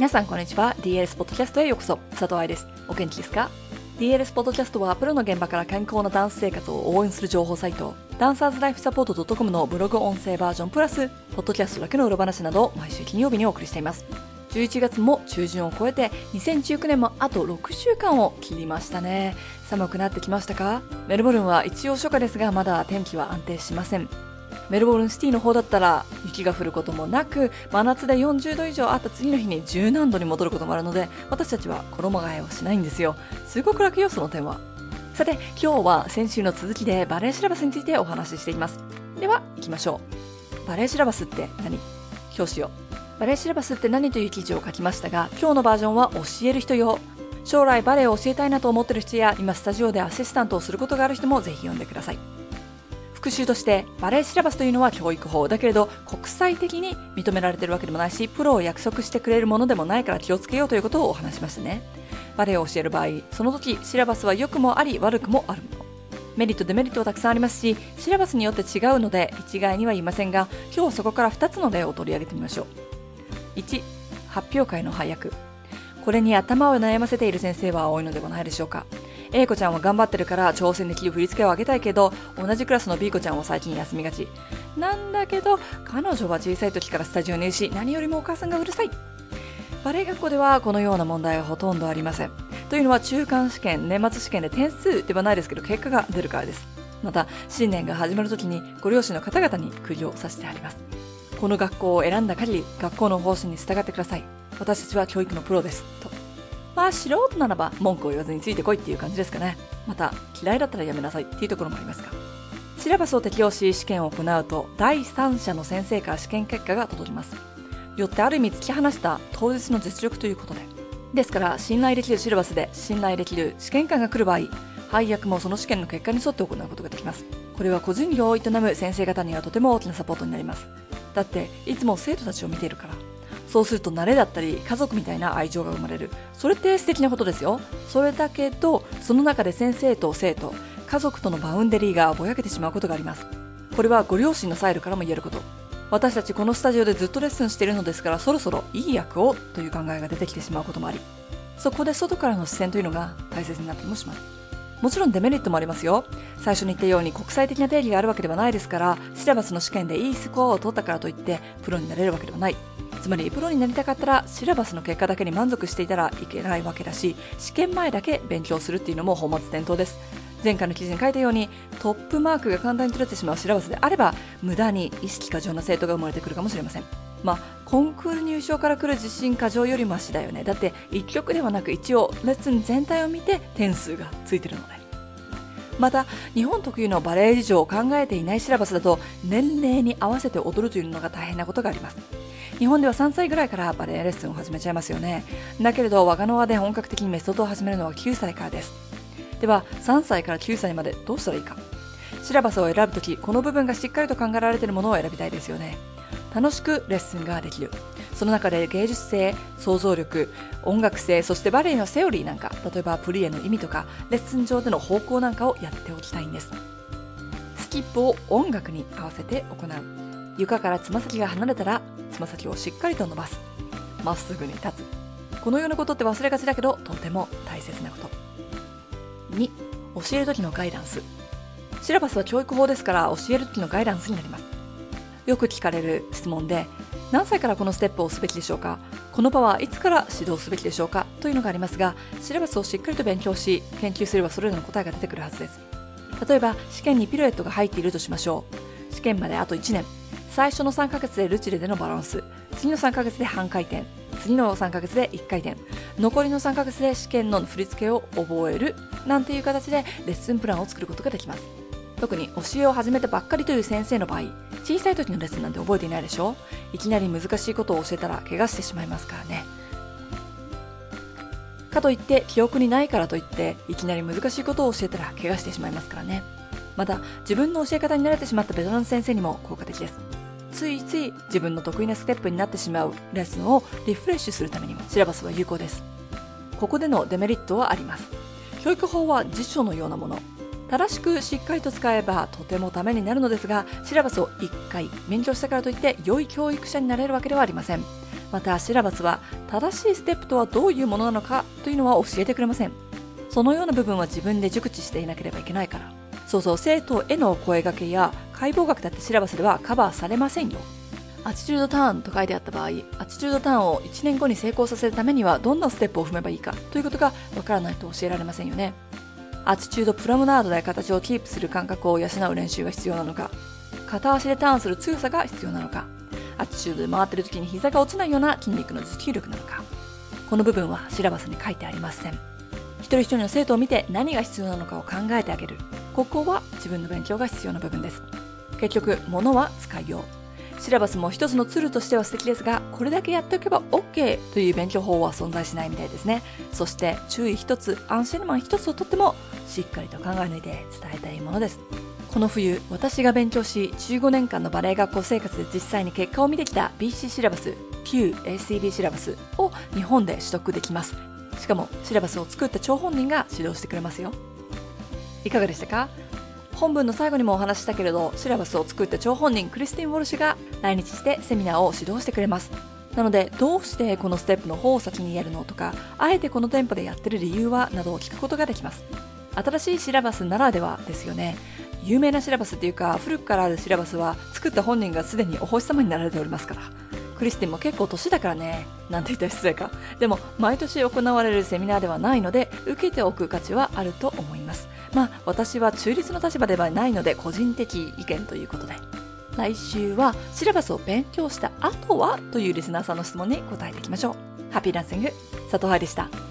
皆さんこんにちは。DLS ポッドキャストへようこそ。佐藤愛です。お元気ですか？DLS ポッドキャストはプロの現場から健康なダンス生活を応援する情報サイト。ダンサーズライフサポート .com のブログ音声バージョンプラスポッドキャストだけの裏話など毎週金曜日にお送りしています。11月も中旬を超えて2019年もあと6週間を切りましたね。寒くなってきましたか？メルボルンは一応初夏ですがまだ天気は安定しません。メルボルンシティの方だったら雪が降ることもなく真夏で40度以上あった次の日に10何度に戻ることもあるので私たちは衣替えをしないんですよ。すごく楽よその点は。さて今日は先週の続きでバレエシラバスについてお話ししています。では行きましょう。バレエシラバスって何？表紙を。バレエシラバスって何という記事を書きましたが今日のバージョンは教える人用。将来バレエを教えたいなと思ってる人や今スタジオでアシスタントをすることがある人もぜひ読んでください。復習としてバレエシラバスというのは教育法だけれど国際的に認められてるわけでもないしプロを約束してくれるものでもないから気をつけようということをお話しましたね。バレエを教える場合その時シラバスは良くもあり悪くもあるもの。メリットデメリットはたくさんありますしシラバスによって違うので一概には言いませんが今日はそこから2つの例を取り上げてみましょう。1発表会の配役。これに頭を悩ませている先生は多いのではないでしょうか。A 子ちゃんは頑張ってるから挑戦できる振り付けを上げたいけど同じクラスの B 子ちゃんは最近休みがち。なんだけど彼女は小さい時からスタジオにいるし何よりもお母さんがうるさい。バレエ学校ではこのような問題はほとんどありません。というのは中間試験年末試験で点数ではないですけど結果が出るからです。また新年が始まる時にご両親の方々に釘を刺してあります。この学校を選んだ限り学校の方針に従ってください。私たちは教育のプロです。と。まあ素人ならば文句を言わずについてこいっていう感じですかね。また嫌いだったらやめなさいっていうところもありますが。シラバスを適用し試験を行うと第三者の先生から試験結果が届きます。よってある意味突き放した当日の実力ということで。ですから信頼できるシラバスで信頼できる試験官が来る場合配役もその試験の結果に沿って行うことができます。これは個人業を営む先生方にはとても大きなサポートになります。だっていつも生徒たちを見ているから。そうすると慣れだったり家族みたいな愛情が生まれる。それって素敵なことですよ。それだけどその中で先生と生徒家族とのバウンデリーがぼやけてしまうことがあります。これはご両親のサイルからも言えること。私たちこのスタジオでずっとレッスンしているのですからそろそろいい役をという考えが出てきてしまうこともあり。そこで外からの視線というのが大切になったりもします。もちろんデメリットもありますよ。最初に言ったように国際的な定義があるわけではないですからシラバスの試験でいいスコアを取ったからといってプロになれるわけではない。つまりプロになりたかったらシラバスの結果だけに満足していたらいけないわけだし試験前だけ勉強するっていうのも本末転倒です。前回の記事に書いたようにトップマークが簡単に取れてしまうシラバスであれば無駄に意識過剰な生徒が生まれてくるかもしれません。まあ、コンクール入賞から来る自信過剰よりマシだよね。だって1曲ではなく一応レッスン全体を見て点数がついてるので。また日本特有のバレエ事情を考えていないシラバスだと年齢に合わせて踊るというのが大変なことがあります。日本では3歳ぐらいからバレエレッスンを始めちゃいますよね。だけれど我がの輪で本格的にメソッドを始めるのは9歳からです。では3歳から9歳までどうしたらいいか。シラバスを選ぶときこの部分がしっかりと考えられているものを選びたいですよね。楽しくレッスンができる。その中で芸術性想像力音楽性そしてバレエのセオリーなんか例えばプリエの意味とかレッスン上での方向なんかをやっておきたいんです。スキップを音楽に合わせて行う。床からつま先が離れたらつま先をしっかりと伸ばす。まっすぐに立つ。このようなことって忘れがちだけどとても大切なこと。2教える時のガイダンス。シラバスは教育法ですから教える時のガイダンスになります。よく聞かれる質問で何歳からこのステップをすべきでしょうか？この場はいつから指導すべきでしょうか？というのがありますがシラバスをしっかりと勉強し研究すればそれぞれの答えが出てくるはずです。例えば試験にピルエットが入っているとしましょう。試験まであと1年。最初の3ヶ月でルチレでのバランス。次の3ヶ月で半回転。次の3ヶ月で1回転。残りの3ヶ月で試験の振り付けを覚える。なんていう形でレッスンプランを作ることができます。特に教えを始めたばっかりという先生の場合小さい時のレッスンなんて覚えていないでしょ？いきなり難しいことを教えたら怪我してしまいますからね。かといって記憶にないからといっていきなり難しいことを教えたら怪我してしまいますからね。また自分の教え方に慣れてしまったベトナム先生にも効果的です。ついつい自分の得意なステップになってしまうレッスンをリフレッシュするためにもシラバスは有効です。ここでのデメリットはあります。教育法は辞書のようなもの。正しくしっかりと使えばとてもためになるのですがシラバスを1回勉強したからといって良い教育者になれるわけではありません。またシラバスは正しいステップとはどういうものなのかというのは教えてくれません。そのような部分は自分で熟知していなければいけないから。そうそう生徒への声掛けや解剖学だってシラバスではカバーされませんよアチチュードターンと書いてあった場合、アチチュードターンを1年後に成功させるためにはどんなステップを踏めばいいかということがわからないと教えられませんよね。アチチュードプロムナードで形をキープする感覚を養う練習が必要なのか、片足でターンする強さが必要なのか、アチチュードで回ってる時に膝が落ちないような筋肉の持久力なのか、この部分はシラバスに書いてありません。一人一人の生徒を見て何が必要なのかを考えてあげる。ここは自分の勉強が必要な部分です。結局、物は使いよう。シラバスも一つのツールとしては素敵ですが、これだけやっておけば OK という勉強法は存在しないみたいですね。そして注意一つ、アンシェルマン一つをとってもしっかりと考え抜いて伝えたいものです。この冬、私が勉強し、15年間のバレエ学校生活で実際に結果を見てきた BC シラバス、旧 ACB シラバスを日本で取得できます。しかも、シラバスを作った張本人が指導してくれますよ。いかがでしたか？本文の最後にもお話したけれど、シラバスを作った張本人クリスティン・ウォルシュが来日してセミナーを指導してくれます。なので、どうしてこのステップの方を先にやるのとか、あえてこの店舗でやってる理由はなどを聞くことができます。新しいシラバスならではですよね。有名なシラバスっていうか、古くからあるシラバスは作った本人がすでにお星様になられておりますから。クリスティンも結構年だからね。なんて言ったら失礼か。でも、毎年行われるセミナーではないので、受けておく価値はあると思います。まあ私は中立の立場ではないので個人的意見ということで。来週はシラバスを勉強した後はというリスナーさんの質問に答えていきましょう。ハッピーランシング佐藤愛でした。